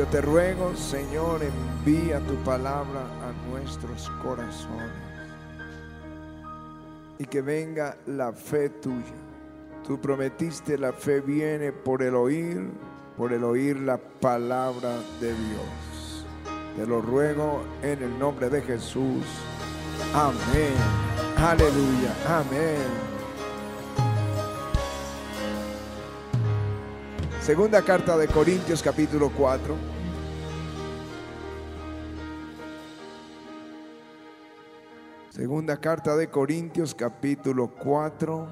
Yo te ruego, Señor, envía tu palabra a nuestros corazones y que venga la fe tuya. Tú prometiste la fe viene por el oír, por el oír la palabra de Dios. Te lo ruego en el nombre de Jesús. Amén. Aleluya. Amén. Segunda carta de Corintios capítulo 4. Segunda carta de Corintios capítulo 4,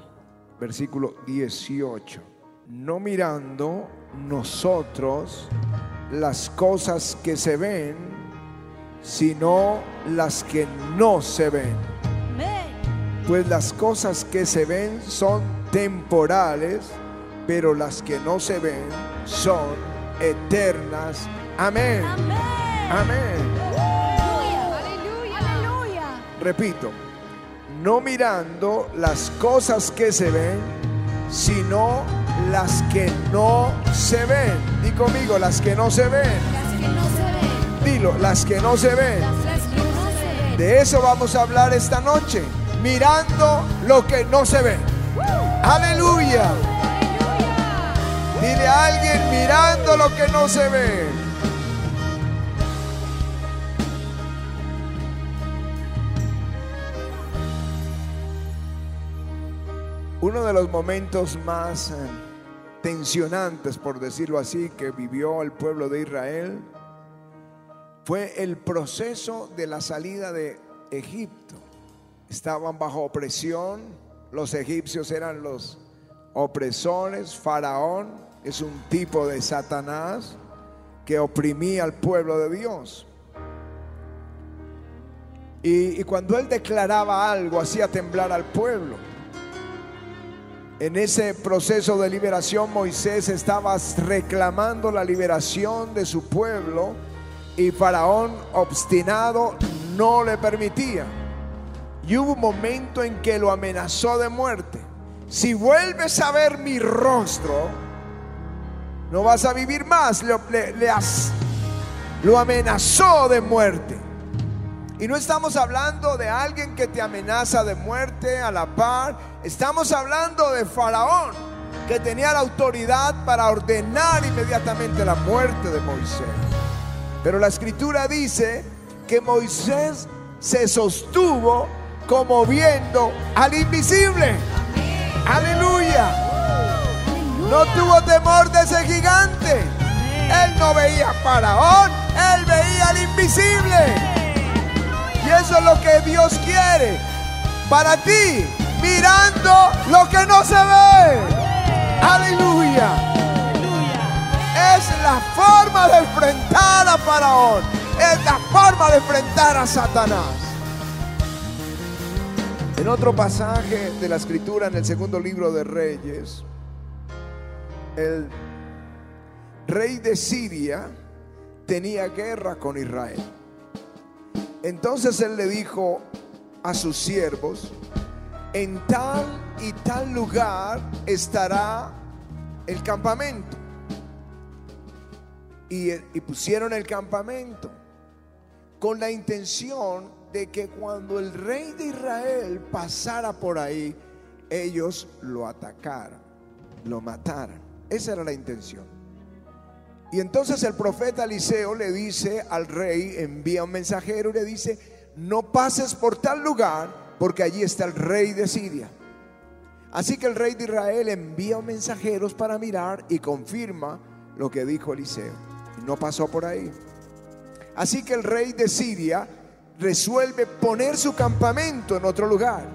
versículo 18. No mirando nosotros las cosas que se ven, sino las que no se ven. Pues las cosas que se ven son temporales pero las que no se ven son eternas. Amén. Amén. Aleluya. Repito, no mirando las cosas que se ven, sino las que no se ven. Di conmigo, las que no se ven. Las que no se ven. Dilo, las que no se ven. Las que no se ven. De eso vamos a hablar esta noche. Mirando lo que no se ve. Aleluya. Dile a alguien mirando lo que no se ve. Uno de los momentos más eh, tensionantes, por decirlo así, que vivió el pueblo de Israel fue el proceso de la salida de Egipto. Estaban bajo opresión, los egipcios eran los opresores, faraón, es un tipo de Satanás que oprimía al pueblo de Dios. Y, cuando él declaraba algo, hacía temblar al pueblo. En ese proceso de liberación, Moisés estaba reclamando la liberación de su pueblo y Faraón, obstinado, no le permitía. Y hubo un momento en que lo amenazó de muerte. Si vuelves a ver mi rostro, no vas a vivir más. Le, lo amenazó de muerte. Y no estamos hablando de alguien que te amenaza de muerte a la par. Estamos hablando de Faraón, que tenía la autoridad para ordenar inmediatamente la muerte de Moisés. Pero la escritura dice que Moisés se sostuvo como viendo al invisible. Aleluya. No tuvo temor de ese gigante. Él no veía a Faraón, él veía al invisible. Y eso es lo que Dios quiere para ti, mirando lo que no se ve. Aleluya. Es la forma de enfrentar a Faraón. Es la forma de enfrentar a Satanás. En otro pasaje de la escritura, en el segundo libro de Reyes, el rey de Siria tenía guerra con Israel. Entonces él le dijo a sus siervos, en tal y tal lugar estará el campamento. Y, y, pusieron el campamento con la intención de que cuando el rey de Israel pasara por ahí, ellos lo atacaran, lo mataran. Esa era la intención. Y entonces el profeta Eliseo le dice al rey, envía un mensajero y le dice, no pases por tal lugar porque allí está el rey de Siria. Así que el rey de Israel envía mensajeros para mirar y confirma lo que dijo Eliseo. No pasó por ahí. Así que el rey de Siria resuelve poner su campamento en otro lugar.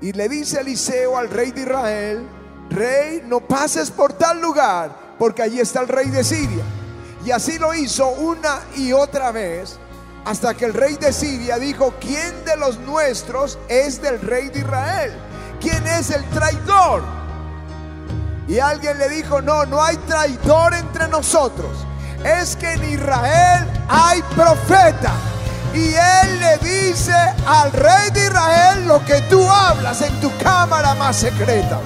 Y le dice Eliseo al rey de Israel, rey, no pases por tal lugar, porque allí está el rey de Siria. Y así lo hizo una y otra vez, hasta que el rey de Siria dijo, ¿quién de los nuestros es del rey de Israel? ¿Quién es el traidor? Y alguien le dijo, no, no hay traidor entre nosotros. Es que en Israel hay profeta. Y él le dice al rey de Israel lo que tú hablas en tu cámara más secreta.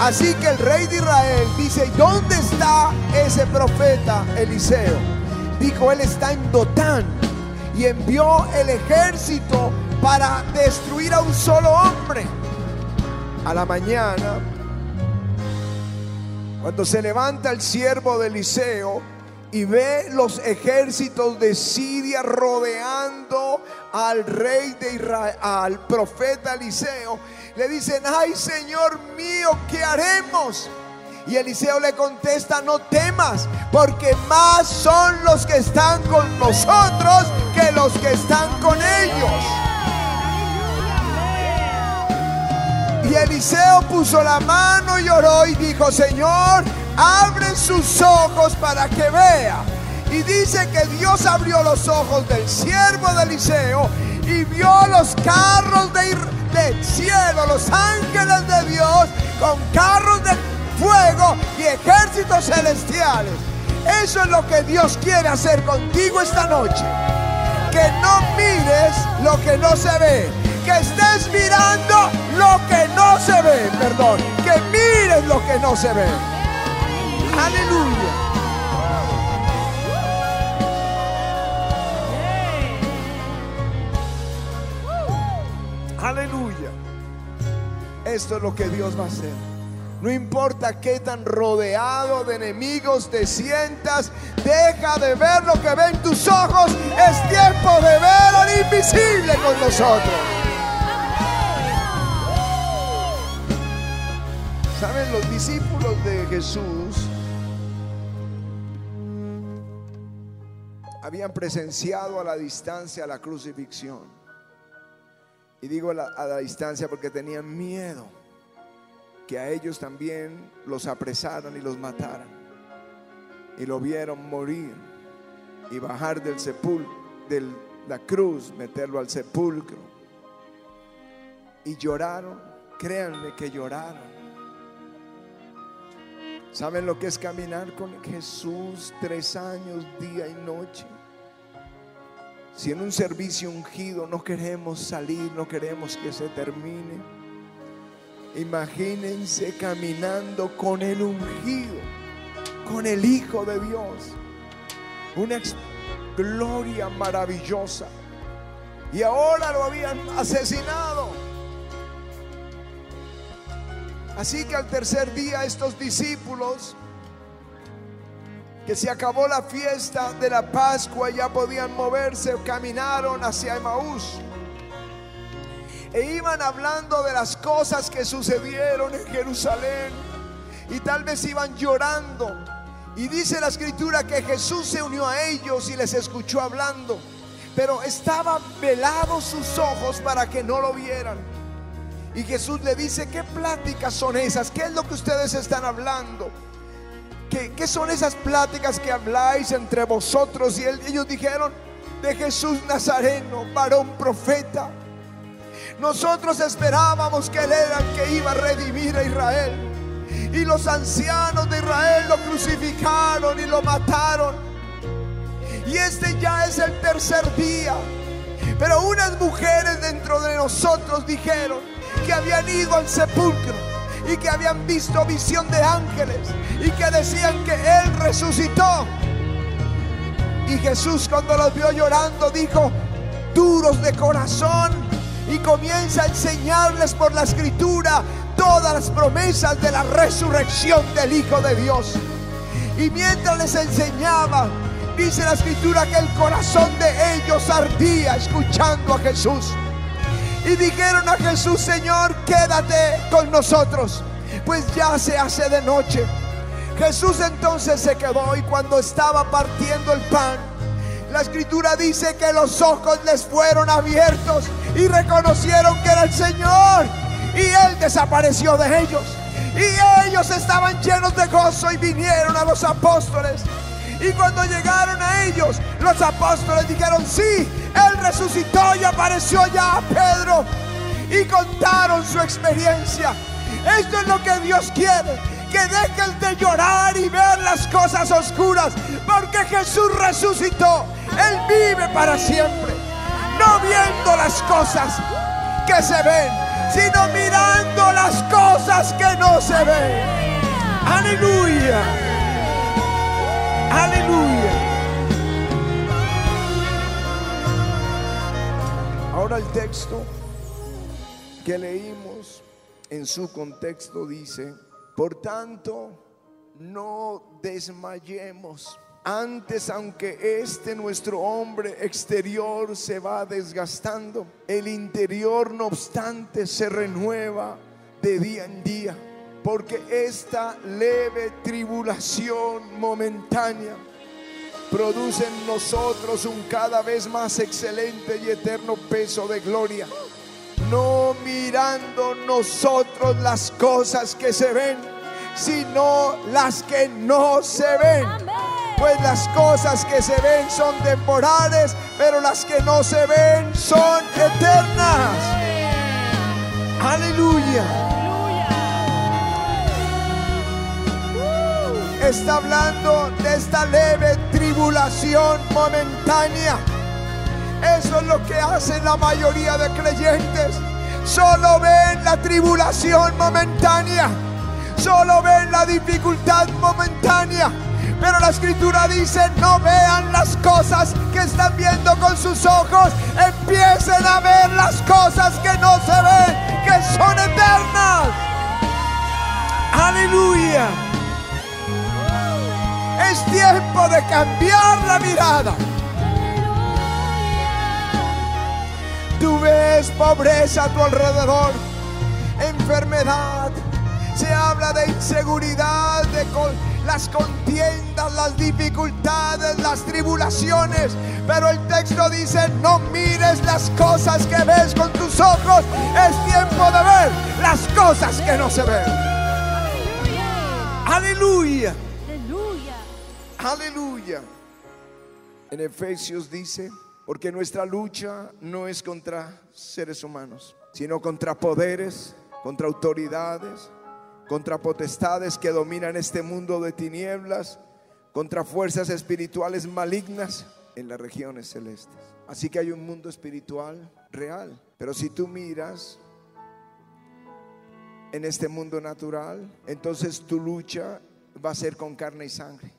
Así que el rey de Israel dice, ¿dónde está ese profeta Eliseo? Dijo, él está en Dotán y envió el ejército para destruir a un solo hombre. A la mañana, cuando se levanta el siervo de Eliseo y ve los ejércitos de Siria rodeando al rey de Israel, al profeta Eliseo, le dicen, ay Señor mío, ¿qué haremos? Y Eliseo le contesta, no temas, porque más son los que están con nosotros que los que están con ellos. Y Eliseo puso la mano y oró y dijo, Señor, abre sus ojos para que vea. Y dice que Dios abrió los ojos del siervo de Eliseo y vio los carros de cielo, los ángeles de Dios con carros de fuego y ejércitos celestiales. Eso es lo que Dios quiere hacer contigo esta noche. Que no mires lo que no se ve. Que estés mirando lo que no se ve. Perdón. Que mires lo que no se ve. Aleluya. Aleluya. Esto es lo que Dios va a hacer. No importa qué tan rodeado de enemigos te sientas, deja de ver lo que ven tus ojos. Es tiempo de ver al invisible con nosotros. ¿Saben? Los discípulos de Jesús habían presenciado a la distancia la crucifixión. Y digo a la, distancia porque tenían miedo que a ellos también los apresaran y los mataran. Y lo vieron morir y bajar del sepulcro, de la cruz, meterlo al sepulcro. Y lloraron, créanme que lloraron. ¿Saben lo que es caminar con Jesús tres años, día y noche? Si en un servicio ungido no queremos salir, no queremos que se termine, imagínense caminando con el ungido, con el Hijo de Dios. Una gloria maravillosa. Y ahora lo habían asesinado. Así que al tercer día estos discípulos que se acabó la fiesta de la Pascua, ya podían moverse, caminaron hacia Emaús. E iban hablando de las cosas que sucedieron en Jerusalén. Y tal vez iban llorando. Y dice la escritura que Jesús se unió a ellos y les escuchó hablando. Pero estaban velados sus ojos para que no lo vieran. Y Jesús le dice, ¿qué pláticas son esas? ¿Qué es lo que ustedes están hablando? ¿Qué, son esas pláticas que habláis entre vosotros? Y ellos dijeron, de Jesús Nazareno, varón profeta. Nosotros esperábamos que Él era el que iba a redimir a Israel. Y los ancianos de Israel lo crucificaron y lo mataron. Y este ya es el tercer día. Pero unas mujeres dentro de nosotros dijeron que habían ido al sepulcro y que habían visto visión de ángeles y que decían que Él resucitó. Y Jesús cuando los vio llorando dijo, duros de corazón, y comienza a enseñarles por la escritura todas las promesas de la resurrección del Hijo de Dios. Y mientras les enseñaba, dice la escritura que el corazón de ellos ardía escuchando a Jesús. Y dijeron a Jesús, Señor, quédate con nosotros, pues ya se hace de noche. Jesús entonces se quedó y cuando estaba partiendo el pan, la escritura dice que los ojos les fueron abiertos y reconocieron que era el Señor. Y Él desapareció de ellos. Y ellos estaban llenos de gozo y vinieron a los apóstoles. Y cuando llegaron a ellos, los apóstoles dijeron, sí, Él resucitó y apareció ya a Pedro. Y contaron su experiencia. Esto es lo que Dios quiere. Que dejen de llorar y ver las cosas oscuras. Porque Jesús resucitó. Él vive para siempre. No viendo las cosas que se ven, sino mirando las cosas que no se ven. Aleluya. Aleluya. Ahora el texto que leímos en su contexto dice, por tanto, no desmayemos. Antes, aunque este nuestro hombre exterior se va desgastando, el interior no obstante se renueva de día en día, porque esta leve tribulación momentánea produce en nosotros un cada vez más excelente y eterno peso de gloria, no mirando nosotros las cosas que se ven, sino las que no se ven. Pues las cosas que se ven son temporales, pero las que no se ven son eternas. Aleluya. Está hablando de esta leve tribulación momentánea. Eso es lo que hacen la mayoría de creyentes. Solo ven la tribulación momentánea. Solo ven la dificultad momentánea pero la escritura dice, no vean las cosas que están viendo con sus ojos, empiecen a ver las cosas que no se ven, que son eternas. Aleluya. Es tiempo de cambiar la mirada. Tú ves pobreza a tu alrededor, enfermedad, se habla de inseguridad, de las contiendas, las dificultades, las tribulaciones. Pero el texto dice, no mires las cosas que ves con tus ojos. Es tiempo de ver las cosas que no se ven. Aleluya. Aleluya. Aleluya. En Efesios dice, porque nuestra lucha no es contra seres humanos, sino contra poderes, contra autoridades contra potestades que dominan este mundo de tinieblas, contra fuerzas espirituales malignas en las regiones celestes. Así que hay un mundo espiritual real. Pero si tú miras en este mundo natural, entonces tu lucha va a ser con carne y sangre.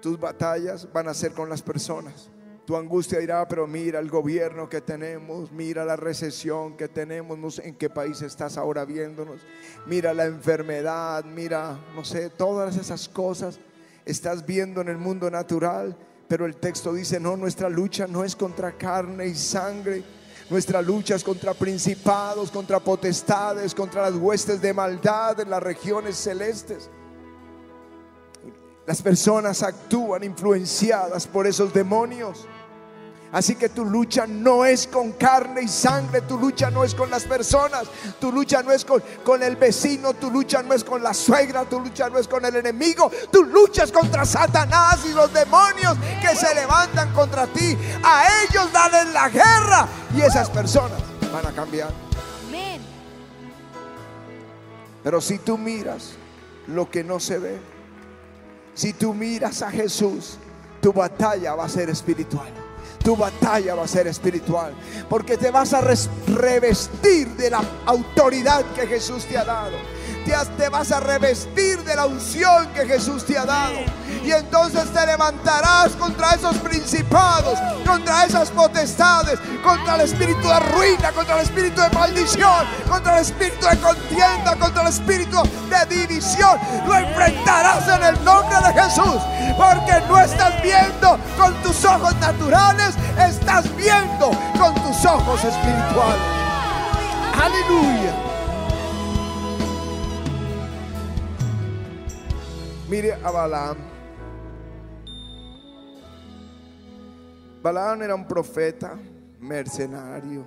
Tus batallas van a ser con las personas. Tu angustia dirá, pero mira el gobierno que tenemos, mira la recesión que tenemos, en qué país estás ahora viéndonos, mira la enfermedad, mira, no sé, todas esas cosas estás viendo en el mundo natural, pero el texto dice, no, nuestra lucha no es contra carne y sangre, nuestra lucha es contra principados, contra potestades, contra las huestes de maldad en las regiones celestes. Las personas actúan influenciadas por esos demonios. Así que tu lucha no es con carne y sangre, tu lucha no es con las personas, tu lucha no es con, con, el vecino, tu lucha no es con la suegra, tu lucha no es con el enemigo, tu lucha es contra Satanás y los demonios que se levantan contra ti. A ellos dale la guerra y esas personas van a cambiar. Pero si tú miras lo que no se ve, si tú miras a Jesús, tu batalla va a ser espiritual tu batalla va a ser espiritual. Porque te vas a revestir de la autoridad que Jesús te ha dado te vas a revestir de la unción que Jesús te ha dado. Y entonces te levantarás contra esos principados, contra esas potestades, contra el espíritu de ruina, contra el espíritu de maldición, contra el espíritu de contienda, contra el espíritu de división. Lo enfrentarás en el nombre de Jesús, porque no estás viendo con tus ojos naturales, estás viendo con tus ojos espirituales. Aleluya. Mire a Balaam. Balaam era un profeta, mercenario,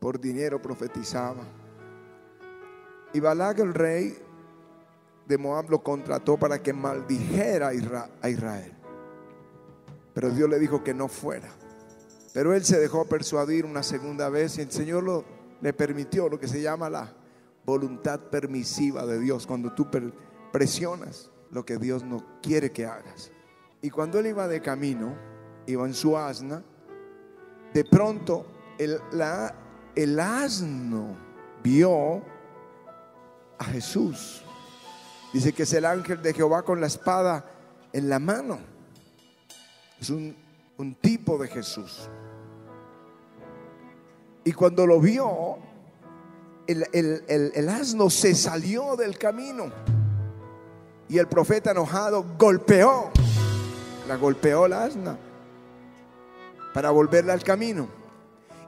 por dinero profetizaba. Y Balaam el rey de Moab lo contrató para que maldijera a Israel. Pero Dios le dijo que no fuera. Pero él se dejó persuadir una segunda vez y el Señor le permitió lo que se llama la voluntad permisiva de Dios. Cuando tú presionas lo que Dios no quiere que hagas. Y cuando él iba de camino, iba en su asna, de pronto el, el asno vio a Jesús. Dice que es el ángel de Jehová con la espada en la mano. Es un, un tipo de Jesús. Y cuando lo vio, el, el, asno se salió del camino. Y el profeta enojado golpeó, la golpeó la asna para volverla al camino.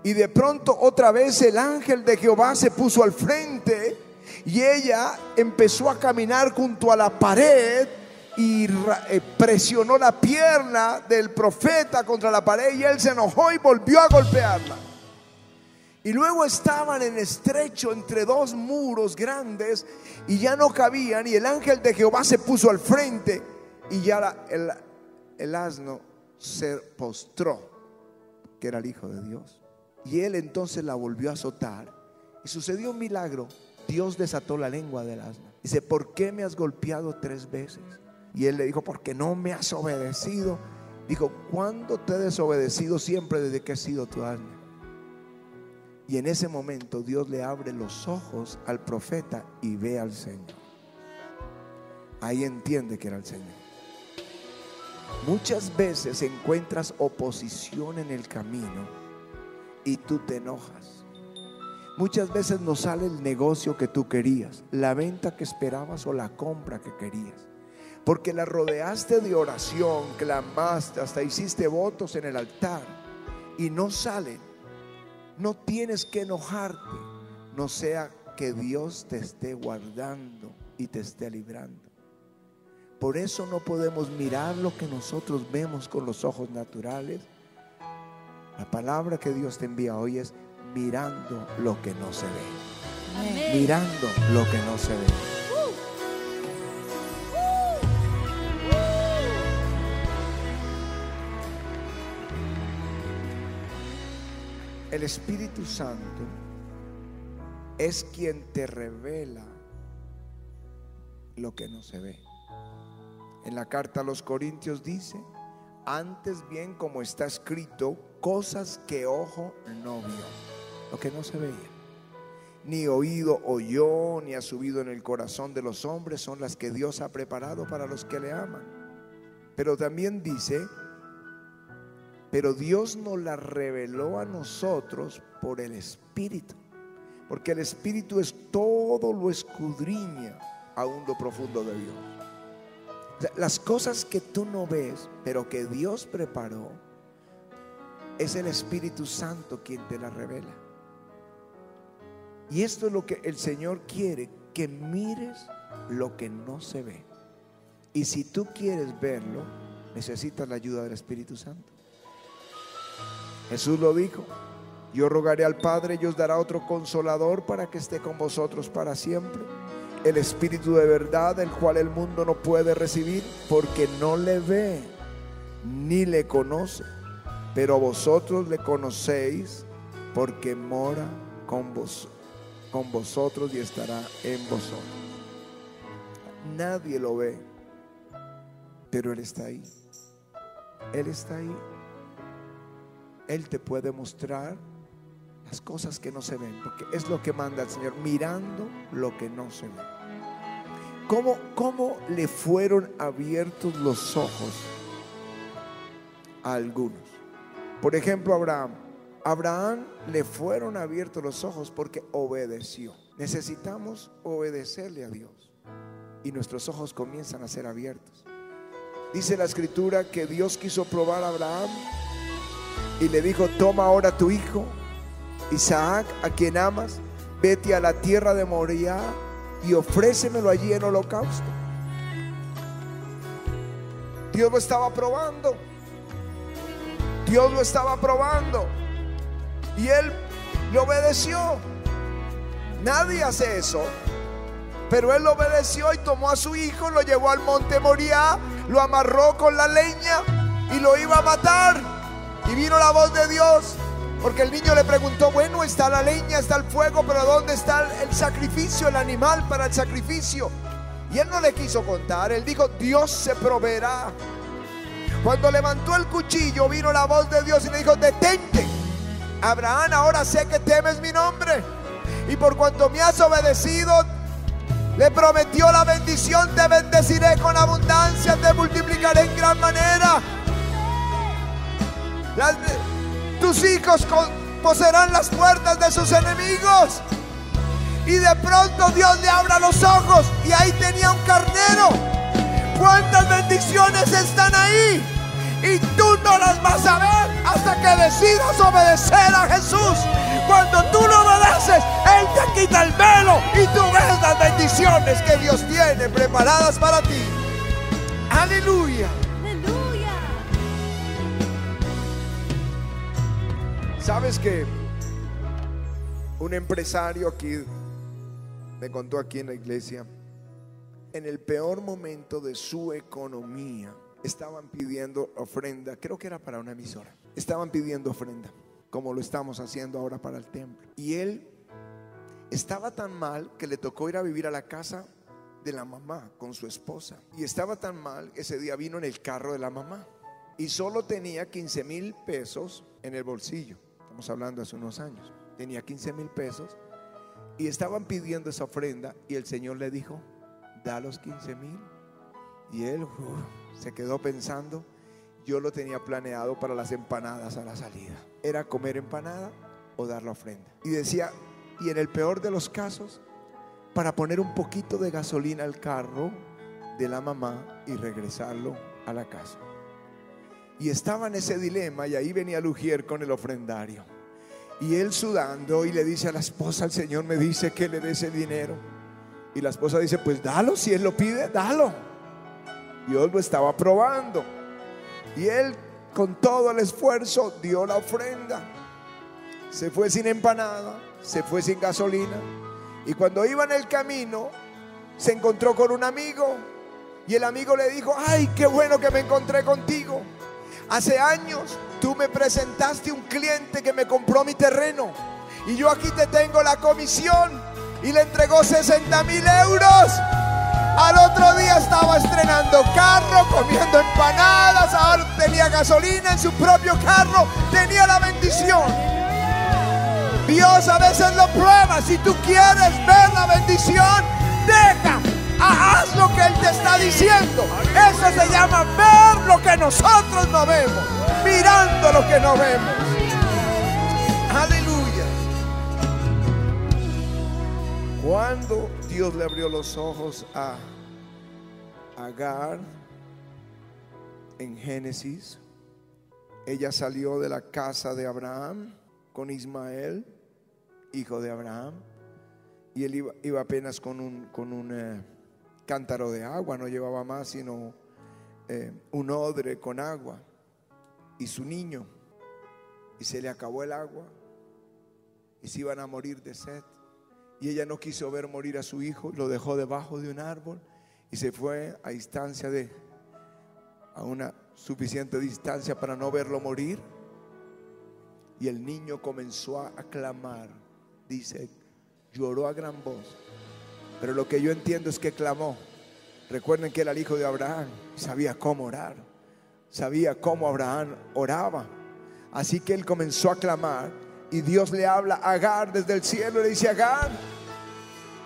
Y de pronto otra vez el ángel de Jehová se puso al frente y ella empezó a caminar junto a la pared y eh, presionó la pierna del profeta contra la pared y él se enojó y volvió a golpearla. Y luego estaban en estrecho entre dos muros grandes y ya no cabían y el ángel de Jehová se puso al frente y ya el, el asno se postró, que era el Hijo de Dios. Y él entonces la volvió a azotar y sucedió un milagro. Dios desató la lengua del asno. Dice, ¿por qué me has golpeado tres veces? Y él le dijo, porque no me has obedecido. Dijo, ¿cuándo te he desobedecido siempre desde que he sido tu asno? Y en ese momento Dios le abre los ojos al profeta y ve al Señor. Ahí entiende que era el Señor. Muchas veces encuentras oposición en el camino y tú te enojas. Muchas veces no sale el negocio que tú querías, la venta que esperabas o la compra que querías. Porque la rodeaste de oración, clamaste, hasta hiciste votos en el altar y no salen no tienes que enojarte, no sea que Dios te esté guardando y te esté librando. Por eso no podemos mirar lo que nosotros vemos con los ojos naturales. La palabra que Dios te envía hoy es mirando lo que no se ve. Mirando lo que no se ve. El Espíritu Santo es quien te revela lo que no se ve. En la carta a los Corintios dice, antes bien como está escrito, cosas que ojo no vio, lo que no se veía, ni oído oyó, ni ha subido en el corazón de los hombres, son las que Dios ha preparado para los que le aman. Pero también dice, pero Dios nos la reveló a nosotros por el Espíritu. Porque el Espíritu es todo lo escudriña aún lo profundo de Dios. las cosas que tú no ves, pero que Dios preparó, es el Espíritu Santo quien te la revela. Y esto es lo que el Señor quiere, que mires lo que no se ve. Y si tú quieres verlo, necesitas la ayuda del Espíritu Santo. Jesús lo dijo. Yo rogaré al Padre y os dará otro consolador para que esté con vosotros para siempre. El Espíritu de verdad, el cual el mundo no puede recibir porque no le ve ni le conoce. Pero vosotros le conocéis porque mora con, vos, con vosotros y estará en vosotros. Nadie lo ve, pero Él está ahí. Él está ahí. Él te puede mostrar las cosas que no se ven, porque es lo que manda el Señor, mirando lo que no se ve. ¿Cómo, cómo le fueron abiertos los ojos a algunos? Por ejemplo, Abraham. Abraham le fueron abiertos los ojos porque obedeció. Necesitamos obedecerle a Dios y nuestros ojos comienzan a ser abiertos. Dice la escritura que Dios quiso probar a Abraham y le dijo, toma ahora tu hijo, Isaac, a quien amas, vete a la tierra de Moriah y ofrécemelo allí en holocausto. Dios lo estaba probando. Dios lo estaba probando. Y él le obedeció. Nadie hace eso. Pero él obedeció y tomó a su hijo, lo llevó al monte Moriah, lo amarró con la leña y lo iba a matar. Y vino la voz de Dios, porque el niño le preguntó, bueno, está la leña, está el fuego, pero ¿dónde está el sacrificio, el animal para el sacrificio? Y él no le quiso contar, él dijo, Dios se proveerá. Cuando levantó el cuchillo, vino la voz de Dios y le dijo, detente. Abraham, ahora sé que temes mi nombre. Y por cuanto me has obedecido, le prometió la bendición, te bendeciré con abundancia, te multiplicaré en gran manera. Tus hijos poseerán las puertas de sus enemigos. Y de pronto Dios le abra los ojos y ahí tenía un carnero. ¿Cuántas bendiciones están ahí? Y tú no las vas a ver hasta que decidas obedecer a Jesús. Cuando tú lo obedeces, Él te quita el velo y tú ves las bendiciones que Dios tiene preparadas para ti. Aleluya. ¿Sabes que un empresario aquí me contó aquí en la iglesia, en el peor momento de su economía, estaban pidiendo ofrenda, creo que era para una emisora, estaban pidiendo ofrenda, como lo estamos haciendo ahora para el templo. Y él estaba tan mal que le tocó ir a vivir a la casa de la mamá con su esposa. Y estaba tan mal que ese día vino en el carro de la mamá. Y solo tenía 15 mil pesos en el bolsillo. Estamos hablando hace unos años. Tenía 15 mil pesos. Y estaban pidiendo esa ofrenda. Y el Señor le dijo, da los 15 mil. Y él se quedó pensando, yo lo tenía planeado para las empanadas a la salida. Era comer empanada o dar la ofrenda. Y decía, y en el peor de los casos, para poner un poquito de gasolina al carro de la mamá y regresarlo a la casa. Y estaba en ese dilema y ahí venía Lugier con el ofrendario. Y él sudando y le dice a la esposa, el Señor me dice que le dé ese dinero. Y la esposa dice, pues dalo, si él lo pide, dalo. Dios lo estaba probando. Y él con todo el esfuerzo dio la ofrenda. Se fue sin empanada, se fue sin gasolina. Y cuando iba en el camino, se encontró con un amigo. Y el amigo le dijo, ay, qué bueno que me encontré contigo. Hace años tú me presentaste un cliente que me compró mi terreno. Y yo aquí te tengo la comisión. Y le entregó 60 mil euros. Al otro día estaba estrenando carro, comiendo empanadas, ahora tenía gasolina en su propio carro, tenía la bendición. Dios a veces lo prueba. Si tú quieres ver la bendición, deja, haz lo que Él te está diciendo. Eso se llama ver lo que nosotros no vemos, mirando lo que no vemos. Aleluya. Cuando Dios le abrió los ojos a Agar en Génesis. Ella salió de la casa de Abraham con Ismael, hijo de Abraham, y él iba, apenas con un, con un eh, cántaro de agua, no llevaba más sino eh, un odre con agua, y su niño, y se le acabó el agua, y se iban a morir de sed. Y ella no quiso ver morir a su hijo, lo dejó debajo de un árbol y se fue a distancia de, a una suficiente distancia para no verlo morir. Y el niño comenzó a clamar, dice, lloró a gran voz. Pero lo que yo entiendo es que clamó. Recuerden que era el hijo de Abraham, sabía cómo orar, sabía cómo Abraham oraba. Así que él comenzó a clamar y Dios le habla a Agar desde el cielo le dice, Agar,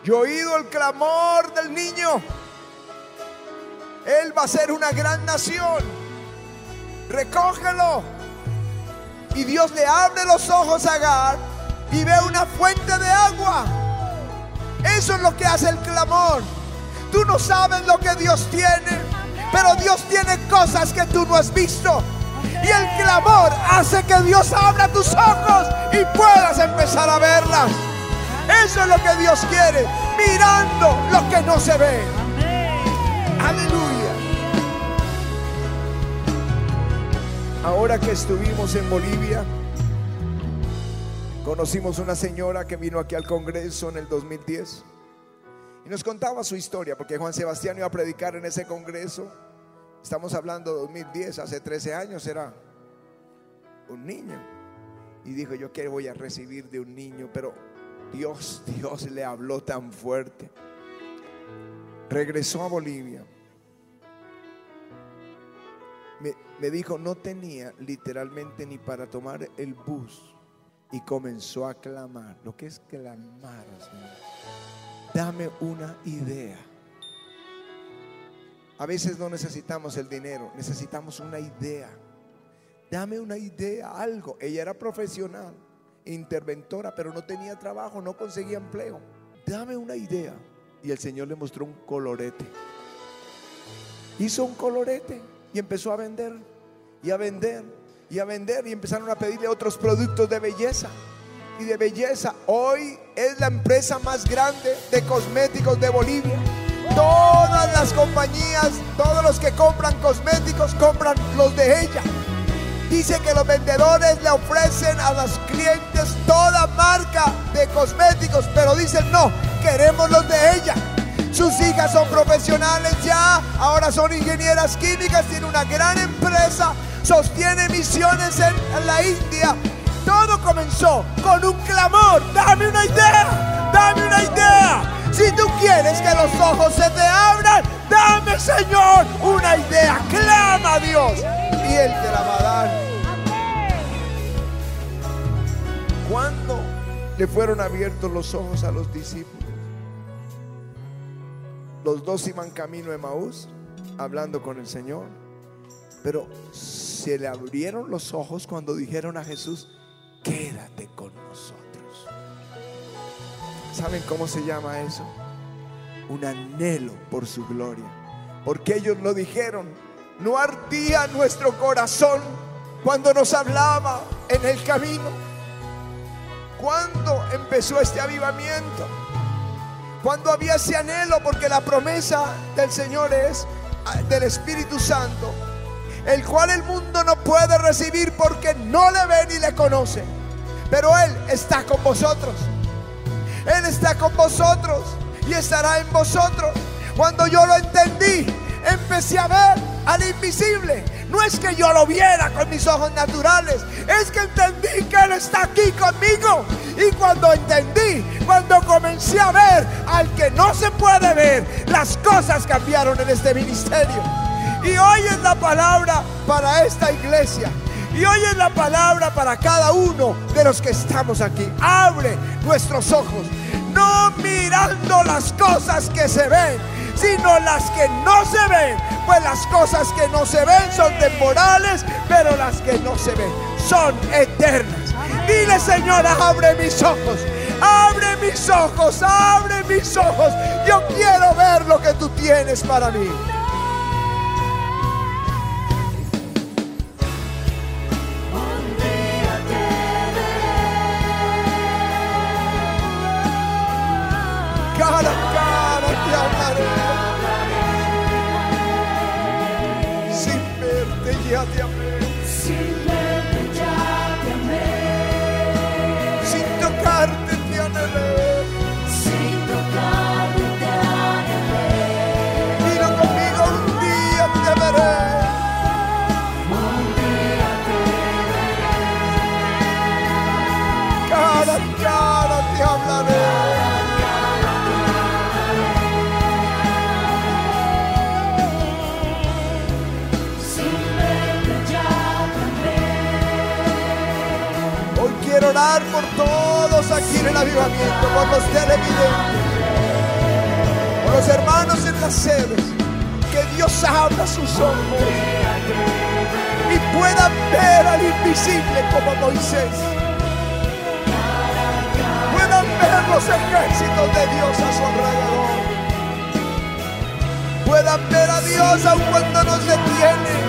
yo he oído el clamor del niño. Él va a ser una gran nación. Recógelo. Y Dios le abre los ojos a Agar y ve una fuente de agua. Eso es lo que hace el clamor. Tú no sabes lo que Dios tiene, pero Dios tiene cosas que tú no has visto. Y el clamor hace que Dios abra tus ojos y puedas empezar a verlas. Eso es lo que Dios quiere, mirando lo que no se ve. Aleluya. Ahora que estuvimos en Bolivia, conocimos una señora que vino aquí al Congreso en el 2010 y nos contaba su historia, porque Juan Sebastián iba a predicar en ese Congreso Estamos hablando de 2010, hace 13 años era un niño. Y dijo, yo qué voy a recibir de un niño, pero Dios, Dios le habló tan fuerte. Regresó a Bolivia. Me, me dijo, no tenía literalmente ni para tomar el bus. Y comenzó a clamar. Lo que es clamar, Señor. Dame una idea. A veces no necesitamos el dinero, necesitamos una idea. Dame una idea, algo. Ella era profesional, interventora, pero no tenía trabajo, no conseguía empleo. Dame una idea. Y el Señor le mostró un colorete. Hizo un colorete y empezó a vender y a vender y a vender y empezaron a pedirle otros productos de belleza y de belleza. Hoy es la empresa más grande de cosméticos de Bolivia. Todas las compañías, todos los que compran cosméticos compran los de ella. Dice que los vendedores le ofrecen a los clientes toda marca de cosméticos, pero dicen no, queremos los de ella. Sus hijas son profesionales ya, ahora son ingenieras químicas, tiene una gran empresa, sostiene misiones en, la India. Todo comenzó con un clamor, dame una idea, dame una idea. Si tú quieres que los ojos se te abran, dame Señor una idea, clama a Dios y Él te la va a dar. ¿Cuándo le fueron abiertos los ojos a los discípulos? Los dos iban camino de Maús hablando con el Señor. Pero se le abrieron los ojos cuando dijeron a Jesús, quédate con nosotros. ¿Saben cómo se llama eso? Un anhelo por su gloria. Porque ellos lo dijeron, no ardía nuestro corazón cuando nos hablaba en el camino. ¿Cuándo empezó este avivamiento? Cuando había ese anhelo, porque la promesa del Señor es ah, del Espíritu Santo, el cual el mundo no puede recibir porque no le ve ni le conoce. Pero Él está con vosotros. Él está con vosotros y estará en vosotros. Cuando yo lo entendí, empecé a ver al invisible. No es que yo lo viera con mis ojos naturales, es que entendí que Él está aquí conmigo. Y cuando entendí, cuando comencé a ver al que no se puede ver, las cosas cambiaron en este ministerio. Y hoy es la palabra para esta iglesia. Y hoy es la palabra para cada uno de los que estamos aquí. Abre nuestros ojos, no mirando las cosas que se ven, sino las que no se ven. Pues las cosas que no se ven son temporales, pero las que no se ven son eternas. Dile, Señor, abre mis ojos. Abre mis ojos, abre mis ojos. Yo quiero ver lo que tú tienes para mí. Por todos aquí en el avivamiento, por los televidentes, por los hermanos en las sedes. Que Dios abra sus ojos y puedan ver al invisible como Moisés. Puedan ver los ejércitos de Dios a su alrededor. Puedan ver a Dios aun cuando nos detienen.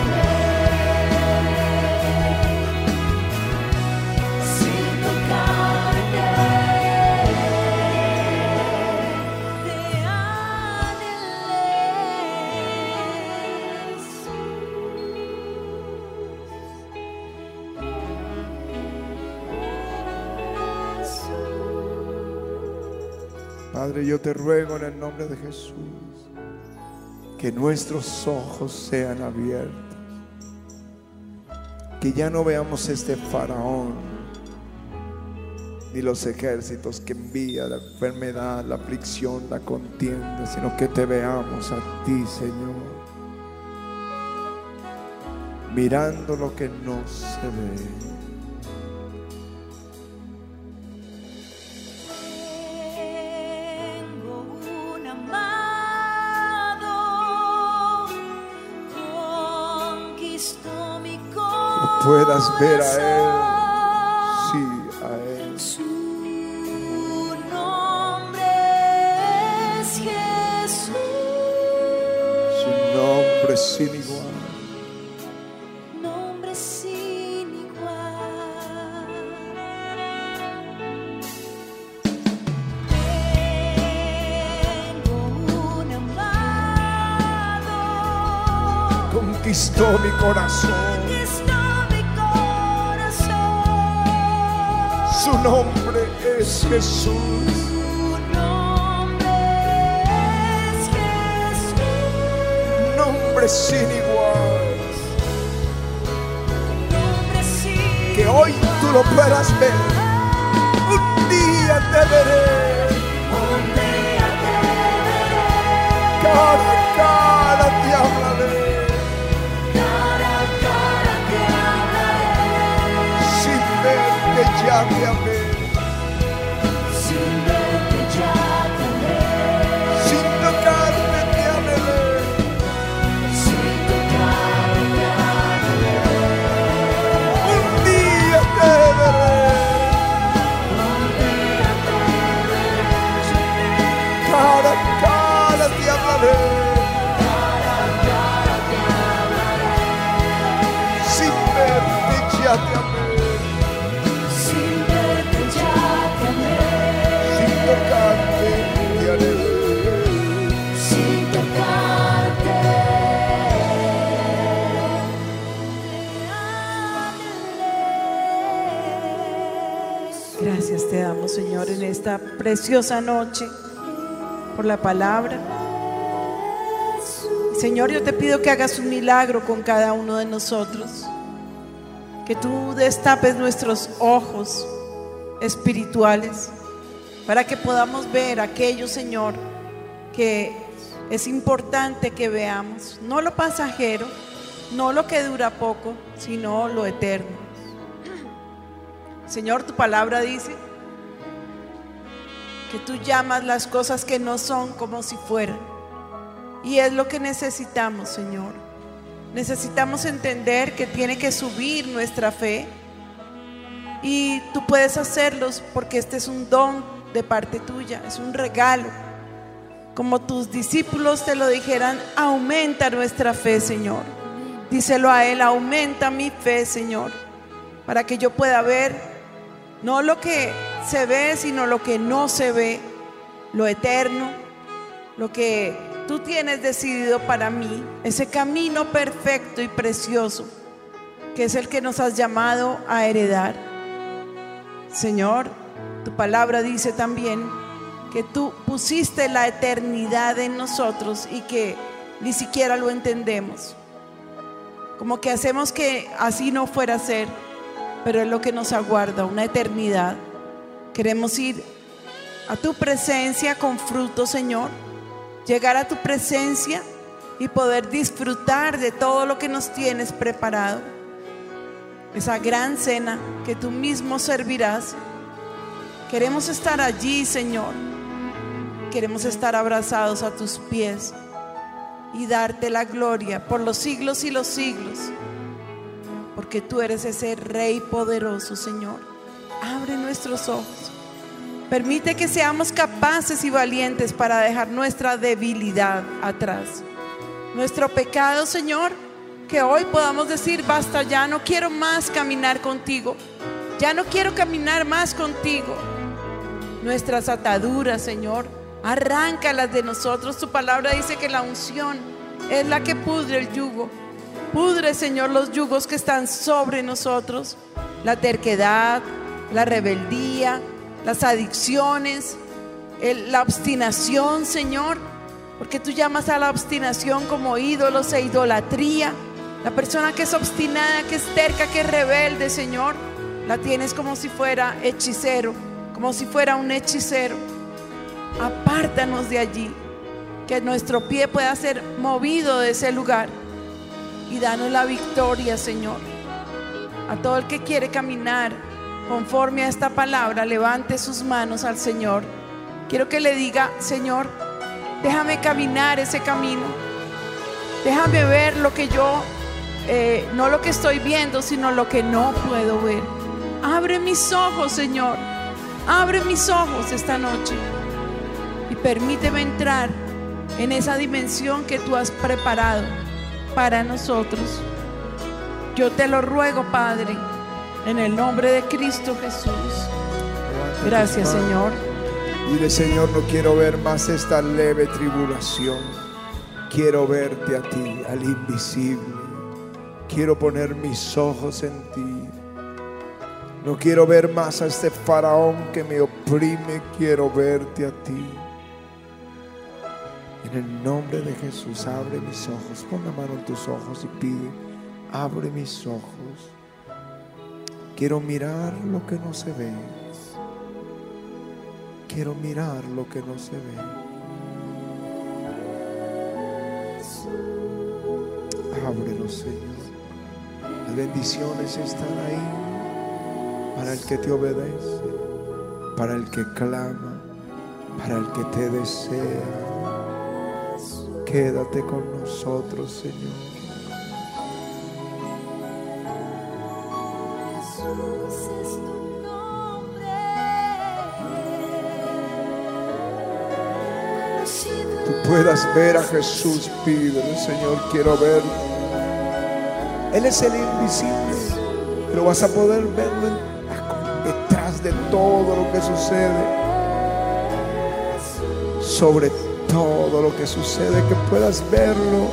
Padre, yo te ruego en el nombre de Jesús que nuestros ojos sean abiertos, que ya no veamos este faraón ni los ejércitos que envía la enfermedad, la aflicción, la contienda, sino que te veamos a ti, Señor, mirando lo que no se ve. Puedas ver a Él. Sí, a Él. Su nombre es Jesús. Su nombre sin igual. Nombre sin igual. Tengo un amado. Conquistó mi corazón. Es Jesús. Nombre es Jesús. Nombre sin igual. Nombre sin Que hoy tú lo puedas ver. Esta preciosa noche por la palabra. Señor, yo te pido que hagas un milagro con cada uno de nosotros. Que tú destapes nuestros ojos espirituales para que podamos ver aquello, Señor, que es importante que veamos. No lo pasajero, no lo que dura poco, sino lo eterno. Señor, tu palabra dice que tú llamas las cosas que no son como si fueran. Y es lo que necesitamos, Señor. Necesitamos entender que tiene que subir nuestra fe. Y tú puedes hacerlos porque este es un don de parte tuya, es un regalo. Como tus discípulos te lo dijeran, aumenta nuestra fe, Señor. Díselo a Él, aumenta mi fe, Señor, para que yo pueda ver no lo que se ve, sino lo que no se ve, lo eterno, lo que tú tienes decidido para mí, ese camino perfecto y precioso, que es el que nos has llamado a heredar. Señor, tu palabra dice también que tú pusiste la eternidad en nosotros y que ni siquiera lo entendemos. Como que hacemos que así no fuera a ser, pero es lo que nos aguarda, una eternidad. Queremos ir a tu presencia con fruto, Señor. Llegar a tu presencia y poder disfrutar de todo lo que nos tienes preparado. Esa gran cena que tú mismo servirás. Queremos estar allí, Señor. Queremos estar abrazados a tus pies y darte la gloria por los siglos y los siglos. Porque tú eres ese Rey poderoso, Señor. Abre nuestros ojos. Permite que seamos capaces y valientes para dejar nuestra debilidad atrás. Nuestro pecado, Señor, que hoy podamos decir, basta ya, no quiero más caminar contigo. Ya no quiero caminar más contigo. Nuestras ataduras, Señor, arráncalas de nosotros. Tu palabra dice que la unción es la que pudre el yugo. Pudre, Señor, los yugos que están sobre nosotros. La terquedad, la rebeldía, las adicciones, la obstinación, Señor. Porque tú llamas a la obstinación como ídolos e idolatría. La persona que es obstinada, que es terca, que es rebelde, Señor, la tienes como si fuera hechicero, como si fuera un hechicero. Apártanos de allí, que nuestro pie pueda ser movido de ese lugar y danos la victoria, Señor. A todo el que quiere caminar conforme a esta palabra, levante sus manos al Señor. Quiero que le diga, Señor, déjame caminar ese camino. Déjame ver lo que yo eh, no lo que estoy viendo, sino lo que no puedo ver. Abre mis ojos, Señor. Abre mis ojos esta noche y permíteme entrar en esa dimensión que tú has preparado para nosotros. Yo te lo ruego, Padre, en el nombre de Cristo Jesús. Gracias. Señor. Dile, Señor, no quiero ver más esta leve tribulación. Quiero verte a ti, al invisible. Quiero poner mis ojos en ti. No quiero ver más a este faraón que me oprime. Quiero verte a ti. En el nombre de Jesús, abre mis ojos. Pon la mano en tus ojos y pide, abre mis ojos. Quiero mirar lo que no se ve. Quiero mirar lo que no se ve. Ábrelo, Señor. Las bendiciones están ahí para el que te obedece, para el que clama, para el que te desea. Quédate con nosotros, Señor. Puedas ver a Jesús, pídele, Señor, quiero ver. Él es el invisible, pero vas a poder verlo detrás de todo lo que sucede. Sobre todo lo que sucede, que puedas verlo.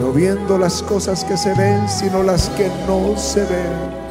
No viendo las cosas que se ven, sino las que no se ven.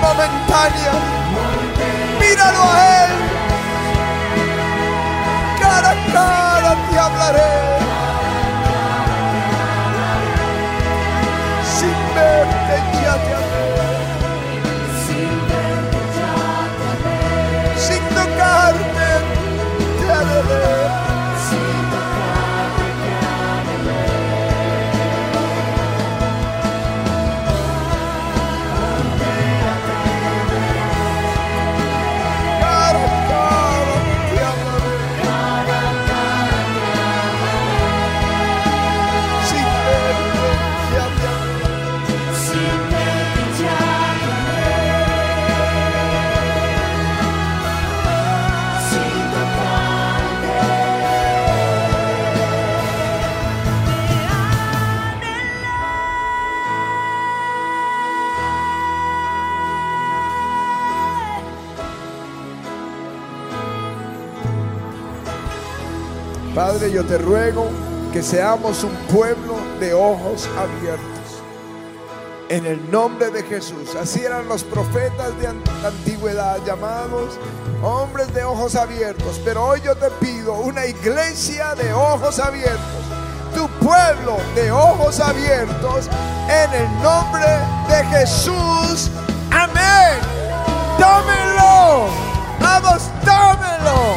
Momentáneas. Míralo a Él. Cara a cara te hablaré. Sin verte ya te amé. Padre, yo te ruego que seamos un pueblo de ojos abiertos. En el nombre de Jesús. Así eran los profetas de an- antigüedad llamados hombres de ojos abiertos. Pero hoy yo te pido una iglesia de ojos abiertos. Tu pueblo de ojos abiertos. En el nombre de Jesús. Amén. Tómenlo. Vamos, tómenlo.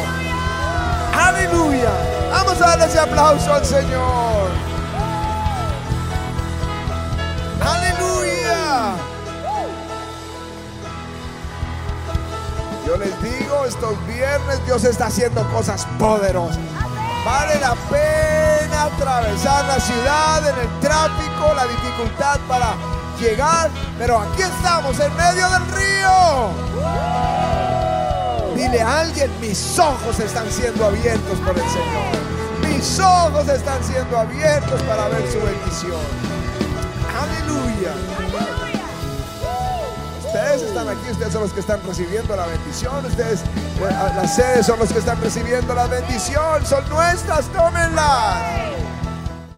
Aleluya. Vamos a darle ese aplauso al Señor. Aleluya. Yo les digo, estos viernes Dios está haciendo cosas poderosas. Vale la pena atravesar la ciudad en el tráfico, la dificultad para llegar, pero aquí estamos en medio del río. Dile a alguien, mis ojos están siendo abiertos por el Señor. Mis ojos están siendo abiertos para ver su bendición. Aleluya. Ustedes están aquí, ustedes son los que están recibiendo la bendición. Ustedes, eh, las sedes son los que están recibiendo la bendición. Son nuestras, tómenlas.